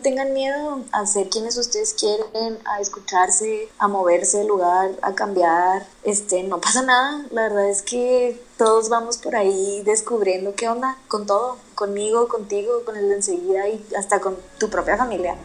tengan miedo a ser quienes ustedes quieren, a escucharse, a moverse de lugar, a cambiar. Este, no pasa nada. La verdad es que todos vamos por ahí descubriendo qué onda con todo, conmigo, contigo, con el de enseguida y hasta con tu propia familia.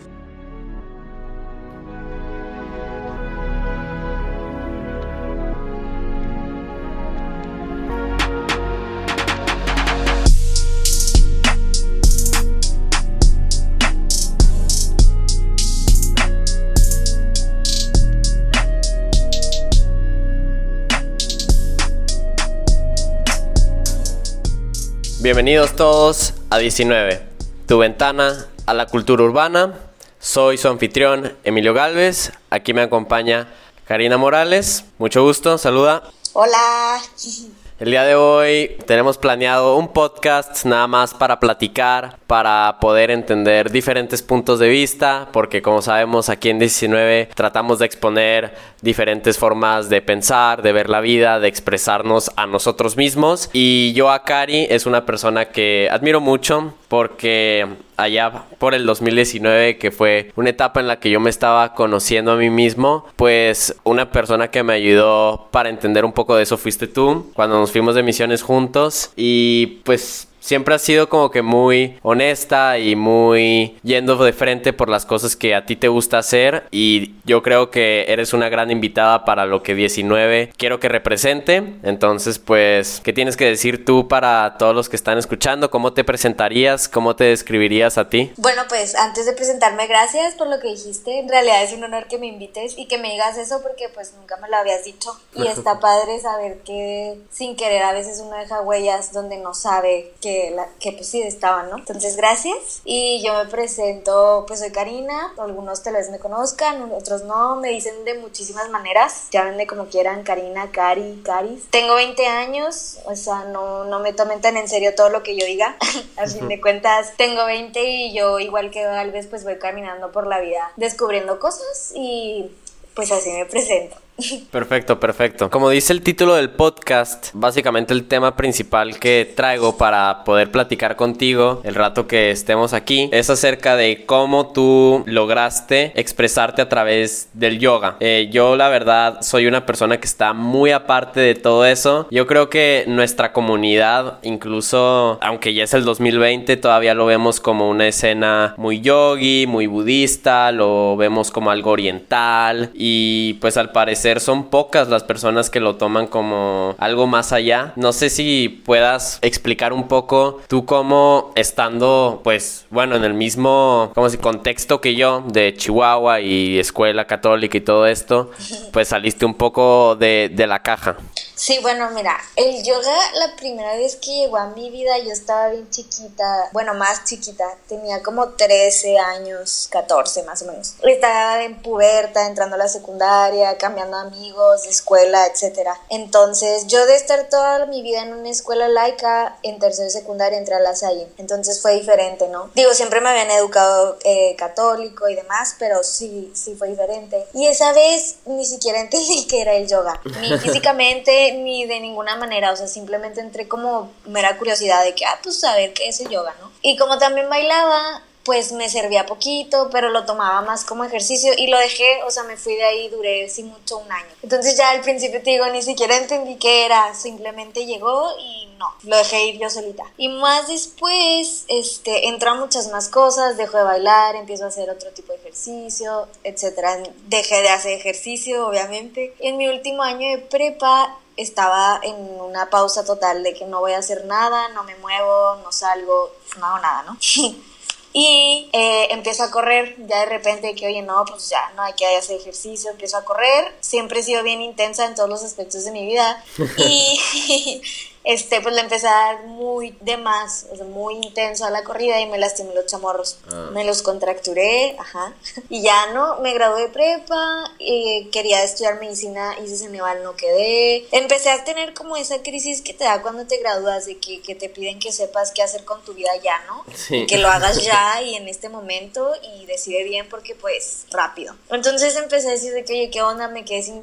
Bienvenidos todos a 19, tu ventana a la cultura urbana. Soy su anfitrión Emilio Galvez, aquí me acompaña Karina Morales. Mucho gusto, saluda. Hola. El día de hoy tenemos planeado un podcast nada más para platicar, para poder entender diferentes puntos de vista, porque como sabemos aquí en 19 tratamos de exponer diferentes formas de pensar, de ver la vida, de expresarnos a nosotros mismos. Y yo a Cari es una persona que admiro mucho porque allá por el 2019, que fue una etapa en la que yo me estaba conociendo a mí mismo, pues una persona que me ayudó para entender un poco de eso fuiste tú, cuando nos fuimos de misiones juntos y pues siempre has sido como que muy honesta y muy yendo de frente por las cosas que a ti te gusta hacer y yo creo que eres una gran invitada para lo que 19 quiero que represente. Entonces, pues, ¿qué tienes que decir tú para todos los que están escuchando? ¿Cómo te presentarías? ¿Cómo te describirías a ti? Bueno, pues antes de presentarme, gracias por lo que dijiste. En realidad es un honor que me invites y que me digas eso porque pues nunca me lo habías dicho y está padre saber que sin querer a veces uno deja huellas donde no sabe que que, pues sí estaban, ¿no? Entonces, gracias. Y yo me presento, pues soy Karina, algunos tal vez me conozcan, otros no, me dicen de muchísimas maneras, llámenme como quieran, Karina, Cari, Caris. Tengo 20 años, o sea, no, no me tomen tan en serio todo lo que yo diga. A fin de cuentas, tengo 20 y yo igual que tal vez pues voy caminando por la vida descubriendo cosas y pues así me presento. Perfecto, perfecto. Como dice el título del podcast, básicamente el tema principal que traigo para poder platicar contigo el rato que estemos aquí es acerca de cómo tú lograste expresarte a través del yoga. Eh, yo la verdad soy una persona que está muy aparte de todo eso. Yo creo que nuestra comunidad, incluso aunque ya es el 2020, todavía lo vemos como una escena muy yogi, muy budista, lo vemos como algo oriental y pues al parecer son pocas las personas que lo toman como algo más allá. No sé si puedas explicar un poco tú cómo estando, pues, bueno, en el mismo, como si contexto que yo de Chihuahua y escuela católica y todo esto, pues saliste un poco de, de la caja. Sí, bueno, mira, el yoga la primera vez que llegó a mi vida yo estaba bien chiquita, bueno, más chiquita, tenía como 13 años, 14 más o menos. Estaba en puberta, entrando a la secundaria, cambiando amigos, de escuela, etc. Entonces, yo de estar toda mi vida en una escuela laica, en tercera secundaria entré a la Salle. Entonces fue diferente, ¿no? Digo, siempre me habían educado eh, católico y demás, pero sí, sí fue diferente. Y esa vez ni siquiera entendí que era el yoga, ni físicamente ni de ninguna manera, o sea, simplemente entré como mera curiosidad de que, ah, pues a ver qué es el yoga, ¿no? Y como también bailaba, pues me servía poquito, pero lo tomaba más como ejercicio y lo dejé, o sea, me fui de ahí, duré sin mucho un año. Entonces ya al principio te digo, ni siquiera entendí qué era, simplemente llegó y no, lo dejé ir yo solita. Y más después, este, entró muchas más cosas, dejo de bailar, empiezo a hacer otro tipo de ejercicio, etcétera. Dejé de hacer ejercicio, obviamente. En mi último año de prepa estaba en una pausa total de que no voy a hacer nada, no me muevo, no salgo, no hago nada, ¿no? y eh, empiezo a correr, ya de repente que, oye, no, pues ya no hay que hacer ejercicio, empiezo a correr, siempre he sido bien intensa en todos los aspectos de mi vida. Y este, pues le empecé a dar muy de más, o sea, muy intenso a la corrida y me lastimé los chamorros. Ah. Me los contracturé, ajá. Y ya no, me gradué de prepa, y quería estudiar medicina, hice Ceneval, no quedé. Empecé a tener como esa crisis que te da cuando te gradúas, de que, que te piden que sepas qué hacer con tu vida ya, ¿no? Sí. Que lo hagas ya y en este momento y decide bien porque pues rápido. Entonces empecé a decir de que, oye, ¿qué onda? Me quedé sin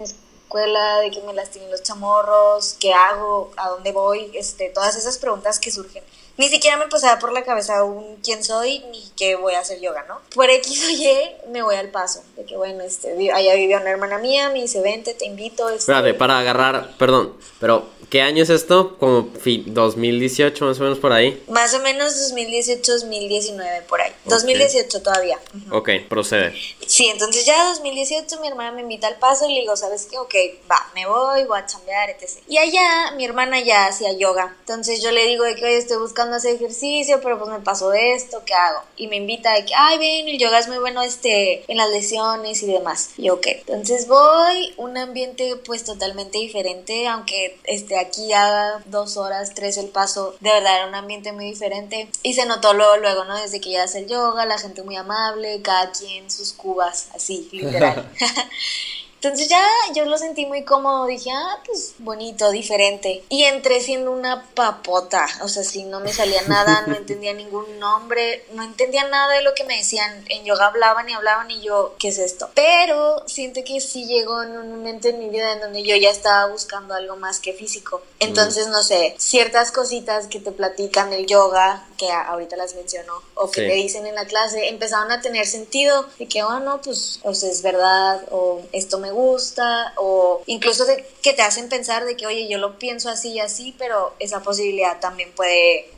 de que me lastimen los chamorros, qué hago, a dónde voy, este, todas esas preguntas que surgen. ni siquiera me pasaba por la cabeza aún quién soy ni qué voy a hacer yoga, ¿no? Por X o Y me voy al paso, de que bueno, este, allá vivía una hermana mía, me dice, vente, te invito. Este... Espérate, para agarrar, perdón, pero ¿Qué año es esto? Como 2018 más o menos por ahí. Más o menos 2018, 2019 por ahí. 2018 todavía. Ok, procede. Sí, entonces ya 2018 mi hermana me invita al paso y le digo, ¿sabes qué? Ok, va, me voy, voy a chambear, etc. Y allá mi hermana ya hacía yoga. Entonces yo le digo de que, oye, estoy buscando hacer ejercicio, pero pues me pasó esto, ¿qué hago? Y me invita de que, ay, ven, el yoga es muy bueno este, en las lesiones y demás. Y ok, entonces voy, un ambiente pues totalmente diferente, aunque este aquí a dos horas, tres el paso, de verdad era un ambiente muy diferente. Y se notó luego, luego, ¿no? Desde que ya hace el yoga, la gente muy amable, cada quien sus cubas, así, literal. Entonces ya yo lo sentí muy cómodo, dije, ah, pues bonito, diferente. Y entré siendo una papota, o sea, si no me salía nada, no entendía ningún nombre, no entendía nada de lo que me decían. En yoga hablaban y hablaban y yo, ¿qué es esto? Pero siento que sí llegó en un momento en mi vida en donde yo ya estaba buscando algo más que físico. Entonces, no sé, ciertas cositas que te platican del yoga, que ahorita las menciono, o que te dicen en la clase, empezaron a tener sentido de que, oh, no, pues, o sea, es verdad, o esto me gusta o incluso de que te hacen pensar de que, oye, yo lo pienso así y así, pero esa posibilidad también puede...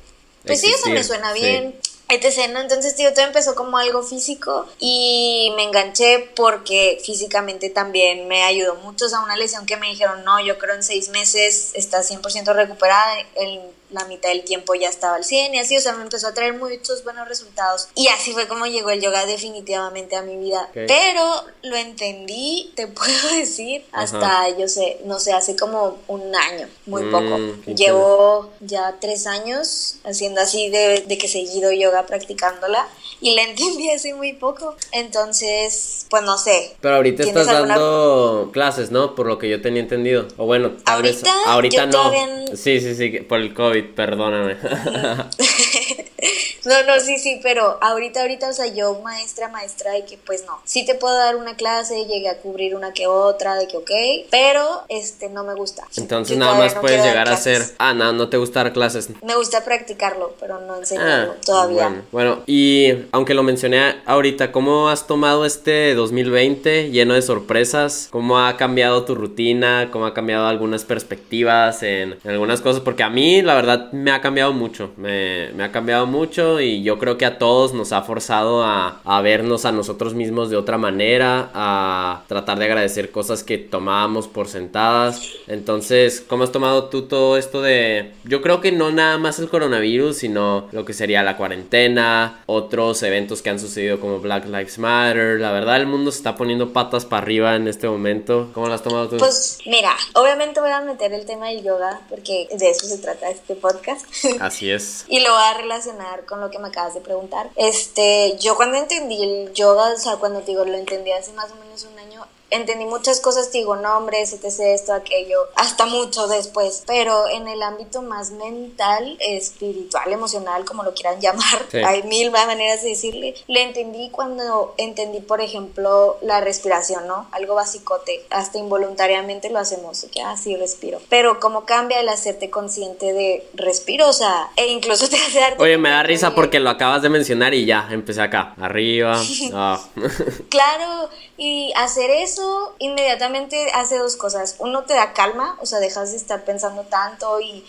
Pues sí, eso me suena bien. Etc, ¿no? Entonces, tío, todo empezó como algo físico y me enganché porque físicamente también me ayudó mucho. O sea, una lesión que me dijeron, no, yo creo en seis meses estás 100% recuperada. El la mitad del tiempo ya estaba al 100 y así, o sea, me empezó a traer muchos buenos resultados. Y así fue como llegó el yoga definitivamente a mi vida. Pero lo entendí, te puedo decir, hasta, yo sé, no sé, hace como un año, muy mm, poco. Llevo ya tres años haciendo así de, de que seguido yoga practicándola y la entendí hace muy poco. Entonces, pues no sé. Pero ahorita estás dando clases, ¿no? Por lo que yo tenía entendido. O bueno, ahorita, ahorita no. Sí, sí, sí, por el COVID perdóname. no, no, sí, sí, pero ahorita, ahorita, o sea, yo maestra, maestra, de que pues no, sí te puedo dar una clase, llegué a cubrir una que otra, de que ok, pero este no me gusta. Entonces nada más puedes llegar a ser, ah, no, no te gusta dar clases. Me gusta practicarlo, pero no enseñarlo ah, todavía. Bueno, y aunque lo mencioné ahorita, ¿cómo has tomado este 2020 lleno de sorpresas? ¿Cómo ha cambiado tu rutina? ¿Cómo ha cambiado algunas perspectivas en, en algunas cosas? Porque a mí, la verdad, me ha cambiado mucho, me, ha cambiado mucho y yo creo que a todos nos ha forzado a, vernos a nosotros mismos de otra manera, a tratar de agradecer cosas que tomábamos por sentadas. Entonces, ¿cómo has tomado tú todo esto de, yo creo que no nada más el coronavirus, sino lo que sería la cuarentena, otros eventos que han sucedido como Black Lives Matter, la verdad el mundo se está poniendo patas para arriba en este momento. ¿Cómo lo has tomado tú? Pues mira, obviamente voy a meter el tema del yoga porque de eso se trata este podcast. Así es. y lo voy a relacionar con lo que me acabas de preguntar. Este, yo cuando entendí el yoga, o sea, cuando digo, lo entendí hace más o menos un año, entendí muchas cosas, digo, nombres, etc, esto, aquello, hasta mucho después, pero en el ámbito más mental, espiritual, emocional, como lo quieran llamar, hay mil maneras de decirle, le entendí cuando entendí, por ejemplo, la respiración, ¿no? Algo basicote, hasta involuntariamente lo hacemos, que así ah, respiro, pero cómo cambia el hacerte consciente de respiro, o sea, e incluso te hace darte Oye, me da risa porque lo acabas de mencionar y ya, empecé acá, arriba. Claro, y hacer eso inmediatamente hace dos cosas. Uno te da calma, o sea, dejas de estar pensando tanto y,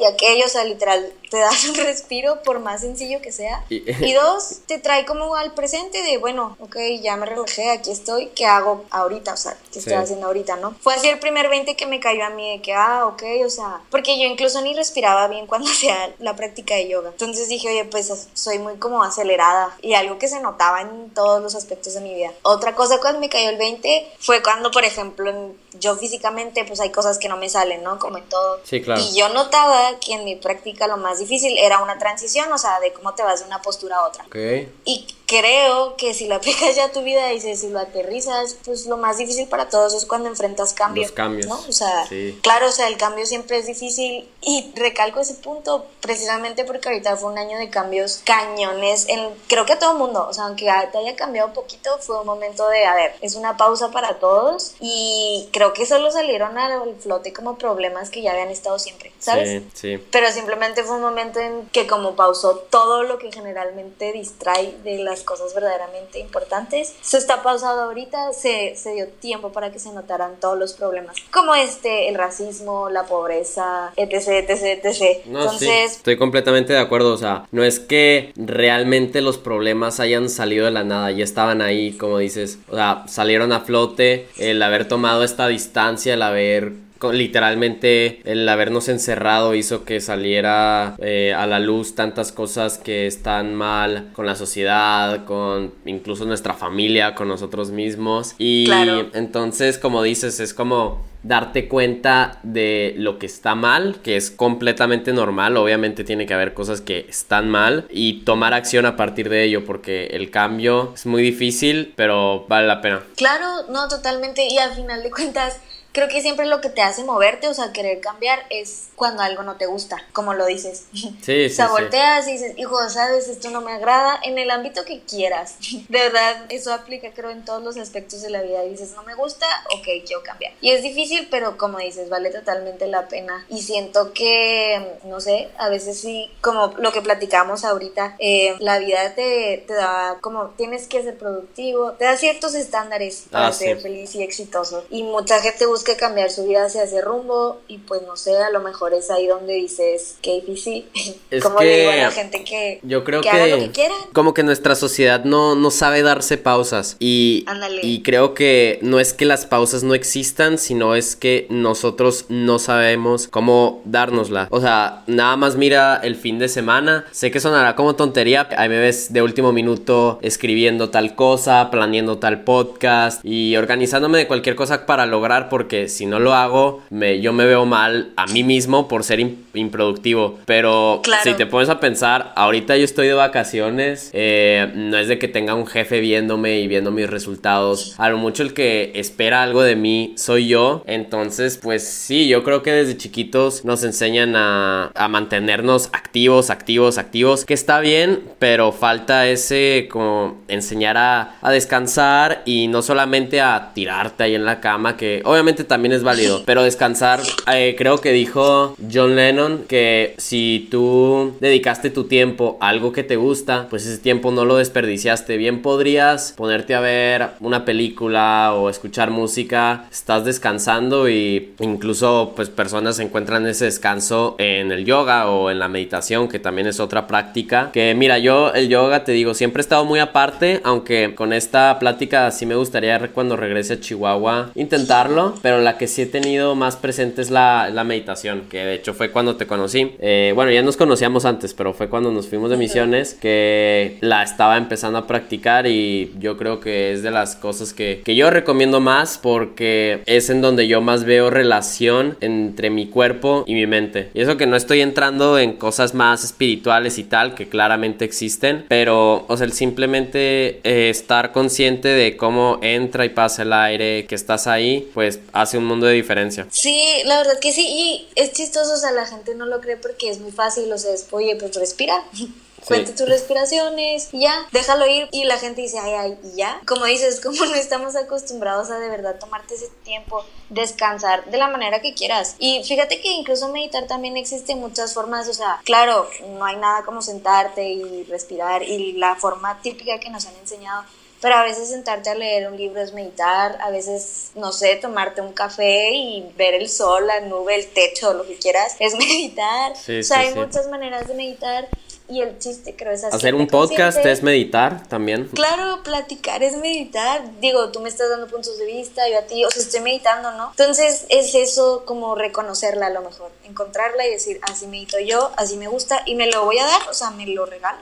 y aquello, o sea, literal, te das un respiro por más sencillo que sea. Y, dos, te trae como al presente de, bueno, ok, ya me relajé, aquí estoy, ¿qué hago ahorita? O sea, ¿qué estoy haciendo ahorita, no? Fue así el primer 20 que me cayó a mí de que, ah, ok, o sea, porque yo incluso ni respiraba bien cuando hacía la práctica de yoga. Entonces dije, oye, pues soy muy como acelerada y algo que se notaba en todos los aspectos de mi vida. Otra cosa cuando me cayó el 20 fue cuando, por ejemplo, yo físicamente, pues hay cosas que no me salen, ¿no? Como en todo. Sí, claro. Y yo notaba que en mi práctica lo más difícil era una transición, o sea, de cómo te vas de una postura a otra. Okay. Y creo que si lo aplicas ya a tu vida y si lo aterrizas, pues lo más difícil para todos es cuando enfrentas cambios. Los cambios. ¿no? O sea, claro, o sea, el cambio siempre es difícil y recalco ese punto precisamente porque ahorita fue un año de cambios cañones en, creo que a todo el mundo, o sea, aunque te haya cambiado poquito, fue un momento de, a ver, es una pausa para todos y creo que solo salieron al flote como problemas que ya habían estado siempre, ¿sabes? Sí, sí. Pero simplemente fue un momento en que como pausó todo lo que generalmente distrae de las cosas verdaderamente importantes, se está pausado ahorita, se, se dio tiempo para que se notaran todos los problemas, como este, el racismo, la pobreza, etc, etc, etc. Entonces... Estoy completamente de acuerdo, o sea, no es que realmente los problemas hayan salido de la nada, ya estaban ahí, como dices, o sea, salieron a flote, el haber tomado esta distancia, el haber literalmente el habernos encerrado hizo que saliera eh, a la luz tantas cosas que están mal con la sociedad, con incluso nuestra familia, con nosotros mismos. Y entonces, como dices, es como darte cuenta de lo que está mal, que es completamente normal, obviamente tiene que haber cosas que están mal y tomar acción a partir de ello, porque el cambio es muy difícil, pero vale la pena. Claro, no, totalmente, y al final de cuentas creo que siempre lo que te hace moverte, o sea, querer cambiar es cuando algo no te gusta, como lo dices. Sí, sí. sea, volteas y dices, hijo, sabes, esto no me agrada, en el ámbito que quieras. De verdad, eso aplica, creo, en todos los aspectos de la vida. Y dices, no me gusta, ok, quiero cambiar. Y es difícil, pero como dices, vale totalmente la pena. Y siento que, no sé, a veces sí, como lo que platicamos ahorita, eh, la vida te, te, da como, tienes que ser productivo, te da ciertos estándares para ah, ser feliz y exitoso. Y mucha gente busca que cambiar su vida hacia ese rumbo y pues no sé, a lo mejor es ahí donde dices difícil. Es como le digo a la gente que, yo creo que, haga lo que quiera. Como que nuestra sociedad no, no sabe darse pausas y, y creo que no es que las pausas no existan, sino es que nosotros no sabemos cómo dárnosla. O sea, nada más mira el fin de semana. Sé que sonará como tontería. Ahí me ves de último minuto escribiendo tal cosa, planeando tal podcast y organizándome de cualquier cosa para lograr porque que si no lo hago, me, yo me veo mal a mí mismo por ser improductivo. Pero si te pones a pensar, ahorita yo estoy de vacaciones, eh, no es de que tenga un jefe viéndome y viendo mis resultados. A lo mucho el que espera algo de mí soy yo. Entonces, pues sí, yo creo que desde chiquitos nos enseñan a, a mantenernos activos, activos, activos, que está bien, pero falta ese como enseñar a, a descansar y no solamente a tirarte ahí en la cama, que obviamente también es válido, pero descansar, eh, creo que dijo John Lennon que si tú dedicaste tu tiempo a algo que te gusta, pues ese tiempo no lo desperdiciaste. Bien podrías ponerte a ver una película o escuchar música, estás descansando y incluso pues personas encuentran ese descanso en el yoga o en la meditación, que también es otra práctica. Que mira, yo el yoga te digo, siempre he estado muy aparte, aunque con esta plática sí me gustaría cuando regrese a Chihuahua intentarlo, la que sí he tenido más presente es la, la meditación, que de hecho fue cuando te conocí. Eh, bueno, ya nos conocíamos antes, pero fue cuando nos fuimos de misiones que la estaba empezando a practicar y yo creo que es de las cosas que, que yo recomiendo más porque es en donde yo más veo relación entre mi cuerpo y mi mente. Y eso que no estoy entrando en cosas más espirituales y tal, que claramente existen, pero, o sea, el simplemente eh, estar consciente de cómo entra y pasa el aire, que estás ahí, pues hace un mundo de diferencia. Sí, la verdad que sí, y es chistoso, o sea, la gente no lo cree porque es muy fácil, o sea, es, oye, pues respira. Cuente tus respiraciones ya, déjalo ir. Y la gente dice, ay, ay, y ya. Como dices, como no estamos acostumbrados a de verdad tomarte ese tiempo, descansar de la manera que quieras. Y fíjate que incluso meditar también existe muchas formas. O sea, claro, no hay nada como sentarte y respirar. Y la forma típica que nos han enseñado pero a veces sentarte a leer un libro es meditar, a veces, no sé, tomarte un café y ver el sol, la nube, el techo, lo que quieras, es meditar. o sea, hay muchas maneras de meditar y el chiste creo es hacer un podcast es meditar también. Claro, platicar es meditar. Digo, tú me estás dando puntos de vista, yo a ti, o sea, estoy meditando, ¿no? Entonces es eso como reconocerla a lo mejor, encontrarla y decir, así medito yo, así me gusta y me lo voy a dar, o sea, me lo regalo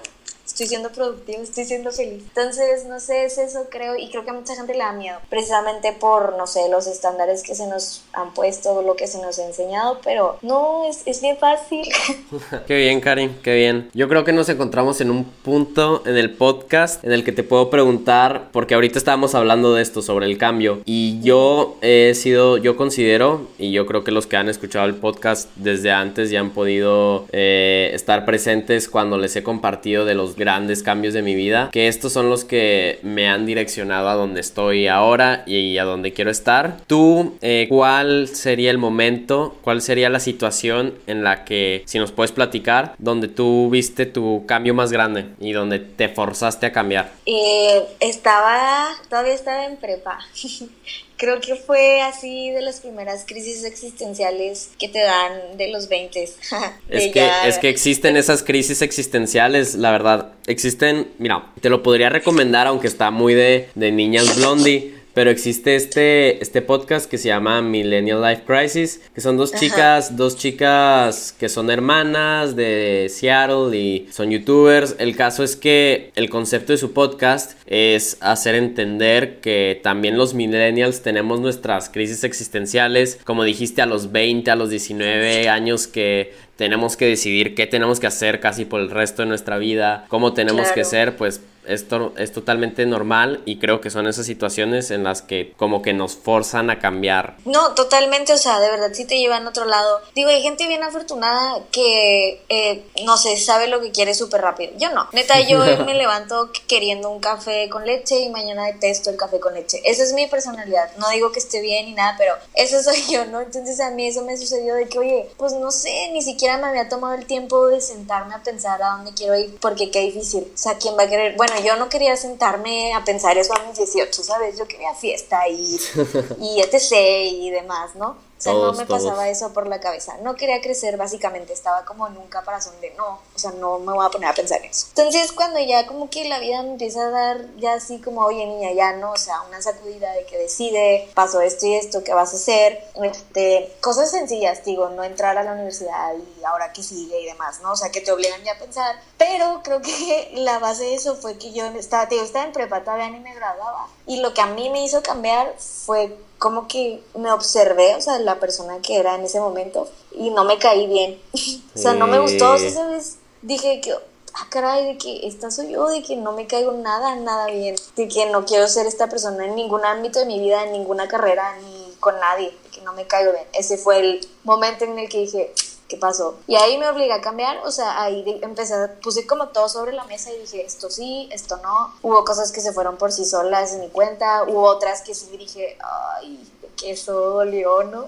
estoy siendo productiva, estoy siendo feliz. Entonces, no sé, es eso creo y creo que a mucha gente le da miedo, precisamente por, no sé, los estándares que se nos han puesto, lo que se nos ha enseñado, pero no, es, es bien fácil. qué bien, Karin, qué bien. Yo creo que nos encontramos en un punto en el podcast en el que te puedo preguntar, porque ahorita estábamos hablando de esto, sobre el cambio, y yo he sido, yo considero, y yo creo que los que han escuchado el podcast desde antes ya han podido eh, estar presentes cuando les he compartido de los grandes cambios de mi vida, que estos son los que me han direccionado a donde estoy ahora y a donde quiero estar. Tú, eh, ¿cuál sería el momento, cuál sería la situación en la que, si nos puedes platicar, donde tú viste tu cambio más grande y donde te forzaste a cambiar? Eh, estaba, todavía estaba en prepa. Creo que fue así de las primeras crisis existenciales que te dan de los 20. es, que, es que existen esas crisis existenciales, la verdad. Existen, mira, te lo podría recomendar, aunque está muy de, de niñas blondie. Pero existe este, este podcast que se llama Millennial Life Crisis, que son dos chicas, dos chicas que son hermanas de Seattle y son youtubers. El caso es que el concepto de su podcast es hacer entender que también los millennials tenemos nuestras crisis existenciales, como dijiste a los 20, a los 19 años que tenemos que decidir qué tenemos que hacer casi por el resto de nuestra vida, cómo tenemos que ser, pues esto es totalmente normal y creo que son esas situaciones en las que como que nos forzan a cambiar. No, totalmente, o sea, de verdad sí te llevan a otro lado. Digo, hay gente bien afortunada que, eh, no sé, sabe lo que quiere súper rápido. Yo no. Neta, yo me levanto queriendo un café con leche y mañana detesto el café con leche. Esa es mi personalidad. No digo que esté bien ni nada, pero eso soy yo, ¿no? Entonces a mí eso me sucedió de que, oye, pues no sé, ni siquiera me había tomado el tiempo de sentarme a pensar a dónde quiero ir, porque qué difícil. O sea, ¿quién va a querer? Bueno, yo no quería sentarme a pensar eso a mis 18, ¿sabes? Yo quería fiesta y, y etc. y demás, ¿no? O sea, no me pasaba eso por la cabeza. No quería crecer, básicamente. Estaba como en un caparazón de no, o sea, no me voy a poner a pensar en eso. Entonces, cuando ya como que la vida me empieza a dar ya así como, oye, niña, ya no, o sea, una sacudida de que decide, pasó esto y esto, ¿qué vas a hacer? Este, cosas sencillas, digo, no entrar a la universidad y ahora que sigue y demás, ¿no? O sea, que te obligan ya a pensar. Pero creo que la base de eso fue que yo estaba, digo, estaba en prepa, todavía ni me graduaba. Y lo que a mí me hizo cambiar fue como que me observé, o sea, la persona que era en ese momento y no me caí bien. o sea, no me gustó, esa vez dije que, ah, caray, de que esta soy yo, de que no me caigo nada, nada bien, de que no quiero ser esta persona en ningún ámbito de mi vida, en ninguna carrera, ni con nadie, de que no me caigo bien. Ese fue el momento en el que dije, ¿qué pasó? Y ahí me obliga a cambiar, o sea, ahí empecé, puse como todo sobre la mesa y dije, esto sí, esto no. Hubo cosas que se fueron por sí solas en mi cuenta, hubo otras que sí dije, ay, que eso dolió, ¿no?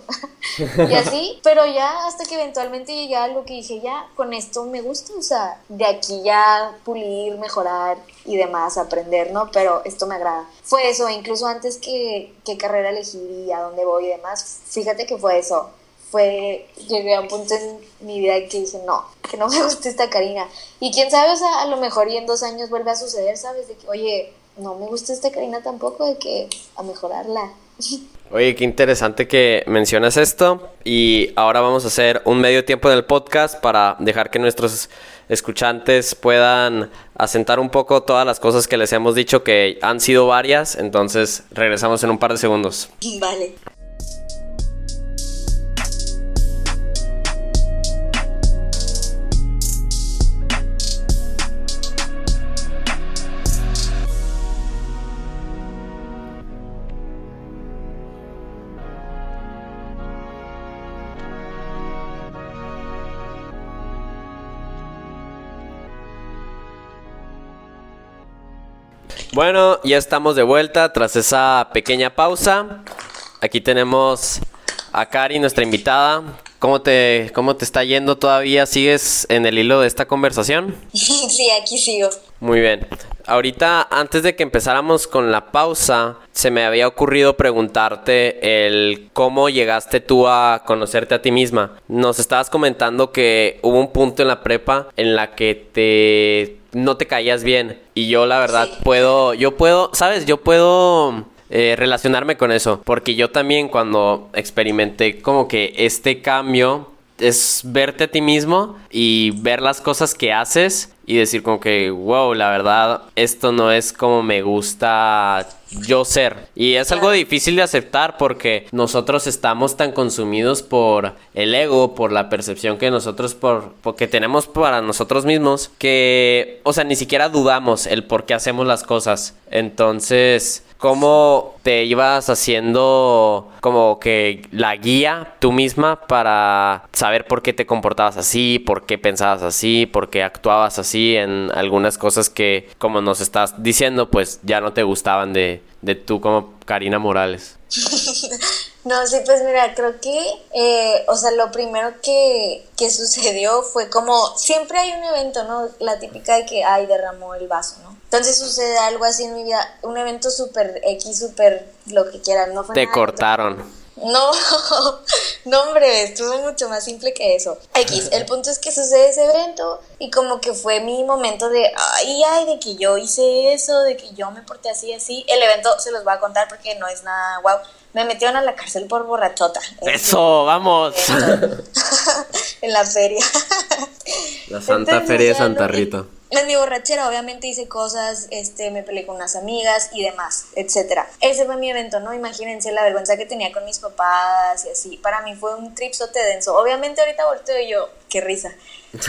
y así, pero ya hasta que eventualmente llegué a algo que dije, ya, con esto me gusta, o sea, de aquí ya pulir, mejorar y demás, aprender, ¿no? Pero esto me agrada. Fue eso, incluso antes que qué carrera elegir y a dónde voy y demás, fíjate que fue eso fue, llegué a un punto en mi vida que dije, no, que no me gusta esta Karina. Y quién sabe, o sea, a lo mejor y en dos años vuelve a suceder, ¿sabes? De que, oye, no me gusta esta Karina tampoco, de que a mejorarla. Oye, qué interesante que mencionas esto. Y ahora vamos a hacer un medio tiempo del podcast para dejar que nuestros escuchantes puedan asentar un poco todas las cosas que les hemos dicho, que han sido varias. Entonces, regresamos en un par de segundos. Vale. Bueno, ya estamos de vuelta tras esa pequeña pausa. Aquí tenemos a Cari, nuestra invitada. ¿Cómo te, ¿Cómo te está yendo todavía? ¿Sigues en el hilo de esta conversación? Sí, aquí sigo. Muy bien. Ahorita, antes de que empezáramos con la pausa, se me había ocurrido preguntarte el cómo llegaste tú a conocerte a ti misma. Nos estabas comentando que hubo un punto en la prepa en la que te no te caías bien. Y yo la verdad puedo, yo puedo, ¿sabes? Yo puedo eh, relacionarme con eso. Porque yo también cuando experimenté como que este cambio es verte a ti mismo y ver las cosas que haces y decir como que, wow, la verdad, esto no es como me gusta yo ser. Y es algo difícil de aceptar porque nosotros estamos tan consumidos por el ego, por la percepción que nosotros por porque tenemos para nosotros mismos que, o sea, ni siquiera dudamos el por qué hacemos las cosas. Entonces, ¿cómo te ibas haciendo como que la guía tú misma para saber por qué te comportabas así, por qué pensabas así, por qué actuabas así en algunas cosas que, como nos estás diciendo, pues ya no te gustaban de, de tú como Karina Morales? No, sí, pues mira, creo que, eh, o sea, lo primero que, que, sucedió fue como, siempre hay un evento, ¿no? La típica de que, ay, derramó el vaso, ¿no? Entonces sucede algo así en mi vida, un evento súper X, súper lo que quieran, no fue Te cortaron. No, no hombre, estuvo mucho más simple que eso. X, el punto es que sucede ese evento y como que fue mi momento de, ay, ay, de que yo hice eso, de que yo me porté así, así. El evento se los voy a contar porque no es nada guau. Me metieron a la cárcel por borrachota. Eso, vamos. en la feria. La Santa Feria de Santa Rita. En mi borrachera obviamente hice cosas, este, me peleé con unas amigas y demás, etcétera. Ese fue mi evento, ¿no? Imagínense la vergüenza que tenía con mis papás y así. Para mí fue un tripsote denso. Obviamente ahorita volteo y yo, qué risa.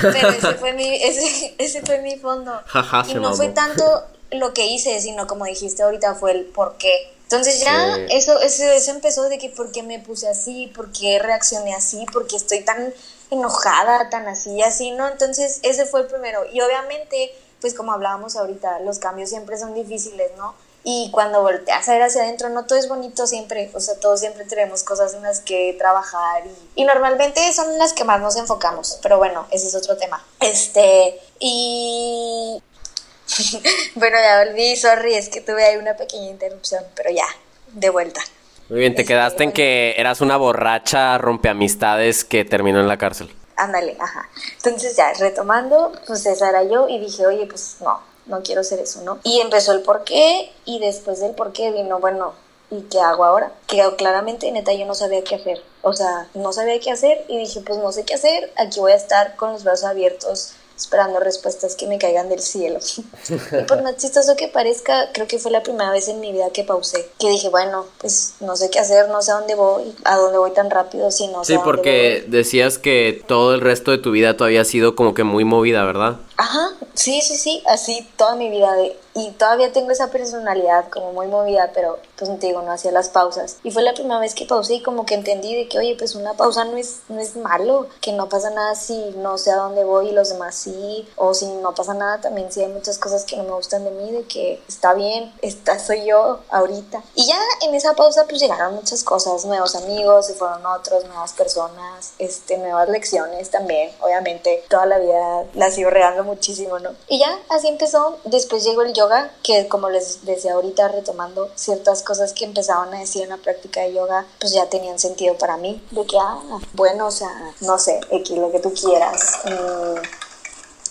Pero ese fue mi, ese, ese fue mi fondo. y no fue tanto lo que hice, sino como dijiste ahorita, fue el por qué. Entonces ya eso, eso, eso empezó de que por qué me puse así, por qué reaccioné así, por qué estoy tan enojada, tan así, así, ¿no? Entonces ese fue el primero. Y obviamente, pues como hablábamos ahorita, los cambios siempre son difíciles, ¿no? Y cuando volteas a ver hacia adentro, no todo es bonito siempre, o sea, todos siempre tenemos cosas en las que trabajar y, y normalmente son las que más nos enfocamos, pero bueno, ese es otro tema. Este, y... bueno, ya volví, sorry, es que tuve ahí una pequeña interrupción, pero ya, de vuelta. Muy bien, te quedaste en que eras una borracha rompeamistades que terminó en la cárcel. Ándale, ajá. Entonces ya, retomando, pues esa era yo y dije, oye, pues no, no quiero ser eso, ¿no? Y empezó el por qué y después del por qué vino, bueno, ¿y qué hago ahora? Que claramente, neta, yo no sabía qué hacer. O sea, no sabía qué hacer y dije, pues no sé qué hacer, aquí voy a estar con los brazos abiertos esperando respuestas que me caigan del cielo. y por más chistoso que parezca, creo que fue la primera vez en mi vida que pausé, que dije, bueno, pues no sé qué hacer, no sé a dónde voy, a dónde voy tan rápido, si no sé. Sí, porque decías que todo el resto de tu vida todavía ha sido como que muy movida, ¿verdad? Ajá, sí, sí, sí, así toda mi vida de y todavía tengo esa personalidad como muy movida, pero pues te digo, no hacía las pausas. Y fue la primera vez que pausé y como que entendí de que, oye, pues una pausa no es, no es malo, que no pasa nada si no sé a dónde voy y los demás sí, o si no pasa nada también si hay muchas cosas que no me gustan de mí, de que está bien, esta soy yo ahorita. Y ya en esa pausa pues llegaron muchas cosas, nuevos amigos, se fueron otros, nuevas personas, este, nuevas lecciones también, obviamente toda la vida la sigo muchísimo, ¿no? Y ya así empezó, después llegó el yoga, que como les decía ahorita, retomando ciertas cosas que empezaban a decir en la práctica de yoga, pues ya tenían sentido para mí. De que, ah, bueno, o sea, no sé, X, lo que tú quieras.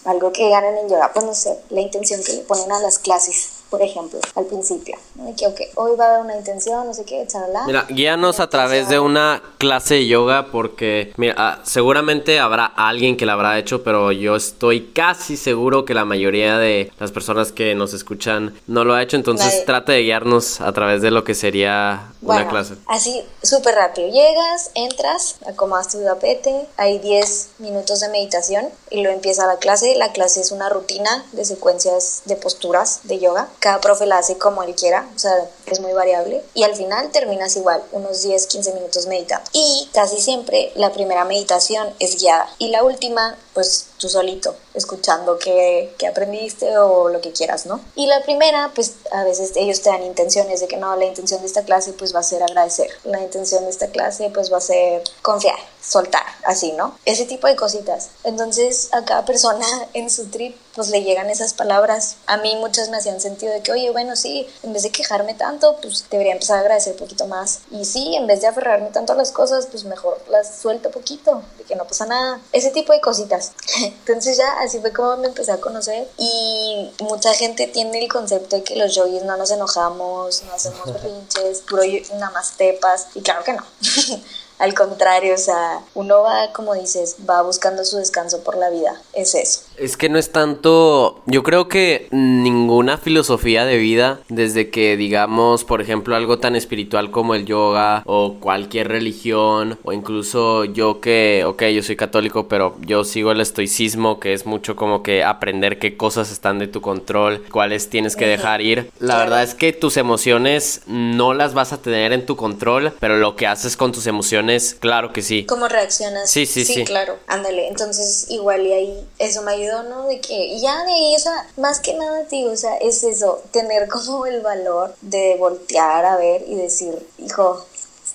Algo que ganan en yoga, pues no sé, la intención que le ponen a las clases por ejemplo, al principio. Que, okay, hoy va a haber una intención, no sé qué, charla. Mira, guíanos a través de una clase de yoga porque, mira, ah, seguramente habrá alguien que la habrá hecho, pero yo estoy casi seguro que la mayoría de las personas que nos escuchan no lo ha hecho, entonces trate de guiarnos a través de lo que sería una clase. Así, súper rápido. Llegas, entras, acomodas tu tapete, hay 10 minutos de meditación y luego empieza la clase. La clase es una rutina de secuencias de posturas de yoga cada profe la hace como él quiera, o sea, es muy variable. Y al final terminas igual, unos 10, 15 minutos meditando. Y casi siempre la primera meditación es guiada y la última, pues tú solito, escuchando qué, qué, aprendiste o lo que quieras, ¿no? Y la primera, pues a veces ellos te dan intenciones de que no, la intención de esta clase pues va a ser agradecer, la intención de esta clase pues va a ser confiar, soltar, así, ¿no? Ese tipo de cositas. Entonces a cada persona en su trip pues le llegan esas palabras. A mí muchas me hacían sentido de que, oye, bueno, sí, en vez de quejarme tanto, pues debería empezar a agradecer un poquito más. Y sí, en vez de aferrarme tanto a las cosas, pues mejor las suelto poquito, de que no pasa nada. Ese tipo de cositas. Entonces ya así fue como me empecé a conocer y mucha gente tiene el concepto de que los yogis no nos enojamos, no hacemos pinches, puro nada más tepas y claro que no. Al contrario, o sea, uno va, como dices, va buscando su descanso por la vida. Es eso. Es que no es tanto, yo creo que ninguna filosofía de vida, desde que digamos, por ejemplo, algo tan espiritual como el yoga o cualquier religión, o incluso yo que, ok, yo soy católico, pero yo sigo el estoicismo, que es mucho como que aprender qué cosas están de tu control, cuáles tienes que dejar ir. La verdad es que tus emociones no las vas a tener en tu control, pero lo que haces con tus emociones, claro que sí. ¿Cómo reaccionas? Sí, sí, sí. Sí, claro. Ándale. Entonces, igual y ahí eso me ¿no? De que ya de esa, más que nada, tío, o sea, es eso, tener como el valor de voltear a ver y decir, hijo,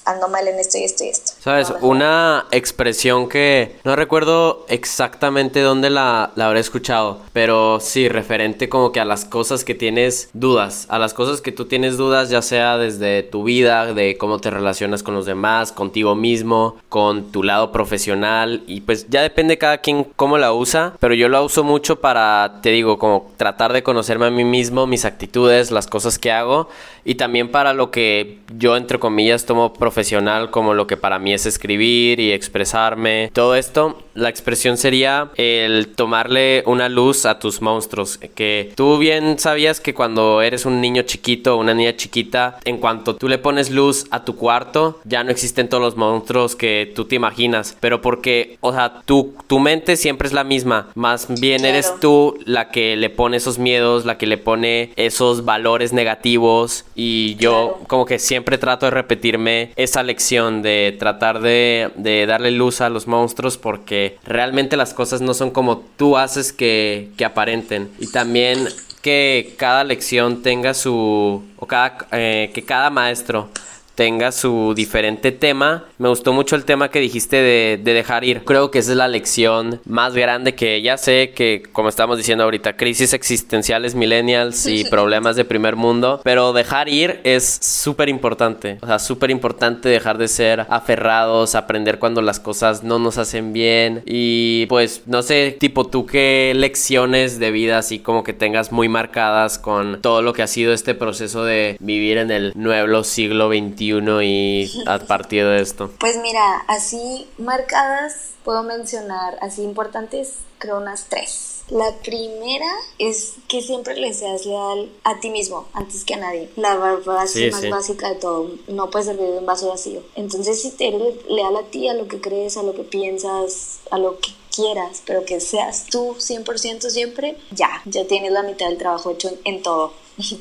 ando mal en esto y esto y esto. ¿Sabes? Una expresión que no recuerdo exactamente dónde la, la habré escuchado, pero sí, referente como que a las cosas que tienes dudas, a las cosas que tú tienes dudas, ya sea desde tu vida, de cómo te relacionas con los demás, contigo mismo, con tu lado profesional, y pues ya depende cada quien cómo la usa, pero yo la uso mucho para, te digo, como tratar de conocerme a mí mismo, mis actitudes, las cosas que hago, y también para lo que yo, entre comillas, tomo profesional como lo que para mí es escribir y expresarme. Todo esto, la expresión sería el tomarle una luz a tus monstruos. Que tú bien sabías que cuando eres un niño chiquito o una niña chiquita, en cuanto tú le pones luz a tu cuarto, ya no existen todos los monstruos que tú te imaginas. Pero porque, o sea, tu, tu mente siempre es la misma. Más bien eres tú la que le pone esos miedos, la que le pone esos valores negativos. Y yo como que siempre trato de repetirme esa lección de tratar de, de, darle luz a los monstruos porque realmente las cosas no son como tú haces que, que aparenten. Y también que cada lección tenga su... o cada, eh, que cada maestro tenga su diferente tema. Me gustó mucho el tema que dijiste de, de, dejar ir. Creo que esa es la lección más grande que ya sé que, como estamos diciendo ahorita, crisis existenciales millennials y problemas de primer mundo, pero dejar ir es súper importante. O sea, súper importante dejar de ser aferrados, aprender cuando las cosas no nos hacen bien y pues no sé, tipo tú qué lecciones de vida así como que tengas muy marcadas con todo lo que ha sido este proceso de vivir en el nuevo siglo XXI y a partir de esto? Pues mira, así marcadas puedo mencionar, así importantes, creo unas tres. La primera es que siempre le seas leal a ti mismo antes que a nadie. La base sí, más sí. básica de todo. No puedes servir de un vaso vacío. Entonces, si te eres leal a ti, a lo que crees, a lo que piensas, a lo que quieras, pero que seas tú 100% siempre, ya, ya tienes la mitad del trabajo hecho en, en todo.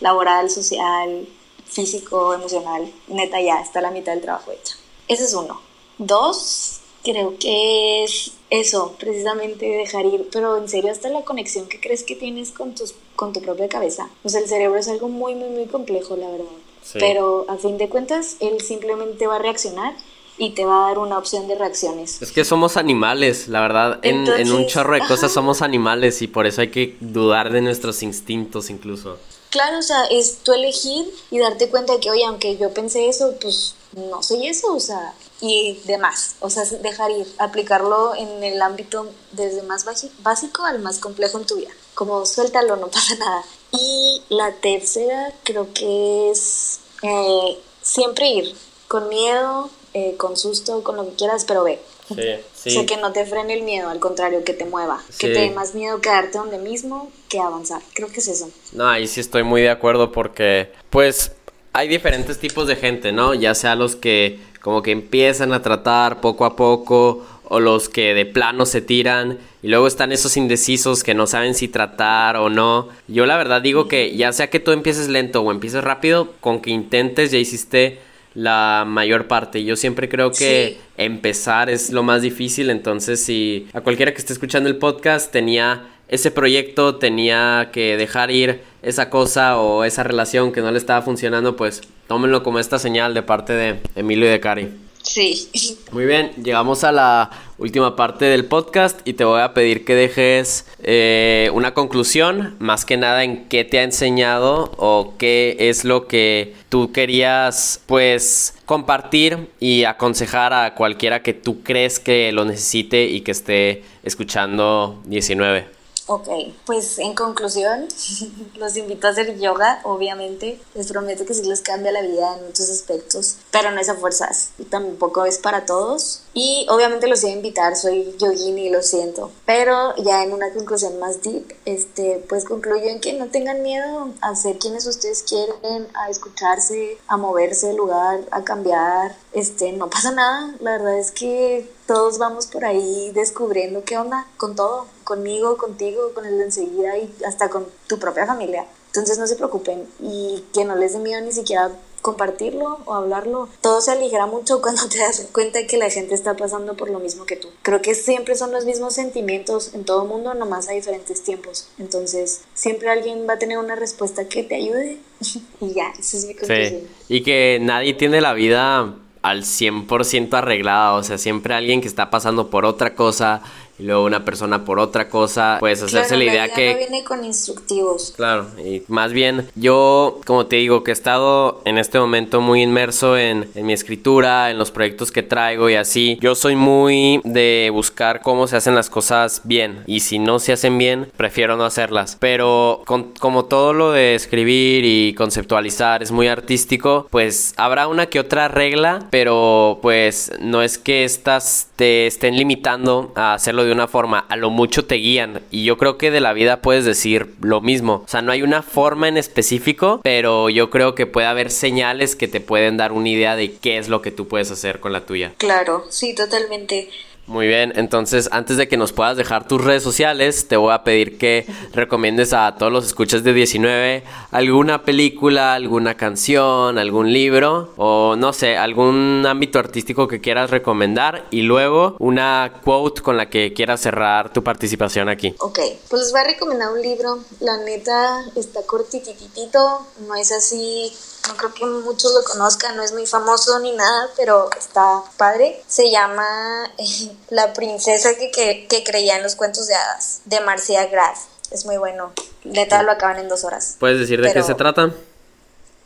Laboral, social, físico, emocional, neta ya está la mitad del trabajo hecha. Ese es uno. Dos, creo que es eso, precisamente dejar ir, pero en serio hasta la conexión que crees que tienes con, tus, con tu propia cabeza. O sea, el cerebro es algo muy, muy, muy complejo, la verdad. Sí. Pero a fin de cuentas, él simplemente va a reaccionar y te va a dar una opción de reacciones. Es que somos animales, la verdad. Entonces, en, en un chorro de cosas ajá. somos animales y por eso hay que dudar de nuestros instintos incluso. Claro, o sea, es tú elegir y darte cuenta de que, oye, aunque yo pensé eso, pues no soy eso, o sea, y demás. O sea, dejar ir, aplicarlo en el ámbito desde más básico al más complejo en tu vida. Como suéltalo, no pasa nada. Y la tercera creo que es eh, siempre ir, con miedo, eh, con susto, con lo que quieras, pero ve. Sí, sí. O sea, que no te frene el miedo, al contrario, que te mueva. Sí. Que te dé más miedo quedarte donde mismo que avanzar. Creo que es eso. No, ahí sí estoy muy de acuerdo porque, pues, hay diferentes tipos de gente, ¿no? Ya sea los que como que empiezan a tratar poco a poco o los que de plano se tiran y luego están esos indecisos que no saben si tratar o no. Yo la verdad digo que ya sea que tú empieces lento o empieces rápido, con que intentes ya hiciste la mayor parte. Yo siempre creo que sí. empezar es lo más difícil, entonces si a cualquiera que esté escuchando el podcast tenía ese proyecto, tenía que dejar ir esa cosa o esa relación que no le estaba funcionando, pues tómenlo como esta señal de parte de Emilio y de Cari. Sí. Muy bien, llegamos a la última parte del podcast y te voy a pedir que dejes eh, una conclusión, más que nada en qué te ha enseñado o qué es lo que tú querías pues compartir y aconsejar a cualquiera que tú crees que lo necesite y que esté escuchando 19. Ok, pues en conclusión, los invito a hacer yoga, obviamente. Les prometo que sí les cambia la vida en muchos aspectos, pero no es a fuerzas. Y tampoco es para todos. Y obviamente los voy a invitar, soy yogini, lo siento. Pero ya en una conclusión más deep, este, pues concluyo en que no tengan miedo a ser quienes ustedes quieren, a escucharse, a moverse de lugar, a cambiar. Este, no pasa nada. La verdad es que todos vamos por ahí descubriendo qué onda con todo, conmigo, contigo, con el de enseguida y hasta con tu propia familia. Entonces no se preocupen y que no les dé miedo ni siquiera compartirlo o hablarlo. Todo se aligera mucho cuando te das cuenta que la gente está pasando por lo mismo que tú. Creo que siempre son los mismos sentimientos en todo mundo, nomás a diferentes tiempos. Entonces, siempre alguien va a tener una respuesta que te ayude y ya, eso es mi conclusión. Sí. Y que nadie tiene la vida al 100% arreglada, o sea, siempre alguien que está pasando por otra cosa y luego una persona por otra cosa, pues hacerse la idea que... No viene con instructivos. Claro, y más bien yo, como te digo, que he estado en este momento muy inmerso en, en, mi escritura, en los proyectos que traigo y así, yo soy muy de buscar cómo se hacen las cosas bien y si no se hacen bien, prefiero no hacerlas. Pero con, como todo lo de escribir y conceptualizar es muy artístico, pues habrá una que otra regla, pero pues no es que estas te estén limitando a hacerlo de una forma, a lo mucho te guían. Y yo creo que de la vida puedes decir lo mismo. O sea, no hay una forma en específico, pero yo creo que puede haber señales que te pueden dar una idea de qué es lo que tú puedes hacer con la tuya. Claro, sí, totalmente. Muy bien, entonces antes de que nos puedas dejar tus redes sociales, te voy a pedir que recomiendes a todos los escuchas de 19 alguna película, alguna canción, algún libro o no sé, algún ámbito artístico que quieras recomendar y luego una quote con la que quieras cerrar tu participación aquí. Ok, pues les voy a recomendar un libro, la neta está cortititito, no es así no creo que muchos lo conozcan, no es muy famoso ni nada, pero está padre. Se llama eh, La princesa que, que, que, creía en los cuentos de hadas, de Marcia Graff. Es muy bueno. Neta lo acaban en dos horas. ¿Puedes decir de qué se trata?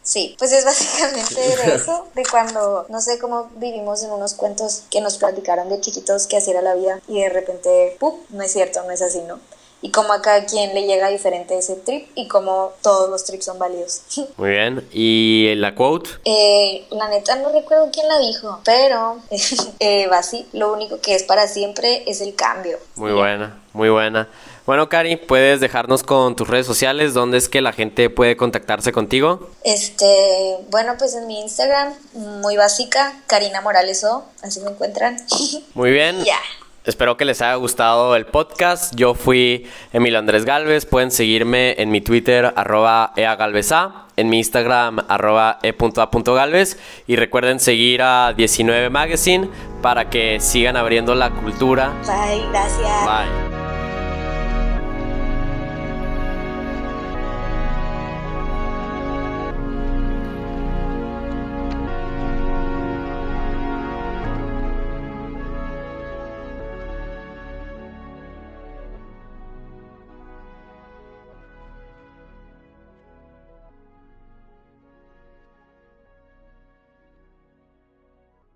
Sí, pues es básicamente de eso, de cuando, no sé cómo vivimos en unos cuentos que nos platicaron de chiquitos que así era la vida y de repente, ¡pum! No es cierto, no es así, ¿no? Y cómo a cada quien le llega diferente ese trip y cómo todos los trips son válidos. Muy bien. ¿Y la quote? Eh, la neta no recuerdo quién la dijo, pero eh, va así. Lo único que es para siempre es el cambio. Muy buena, muy buena. Bueno, Cari, ¿puedes dejarnos con tus redes sociales? ¿Dónde es que la gente puede contactarse contigo? Este, bueno, pues en mi Instagram, muy básica, Karina Morales O, así me encuentran. Muy bien. Ya. Espero que les haya gustado el podcast. Yo fui Emilio Andrés Galvez. Pueden seguirme en mi Twitter, arroba eagalveza, en mi Instagram, arroba e.a.galvez. Y recuerden seguir a 19 Magazine para que sigan abriendo la cultura. Bye, gracias. Bye.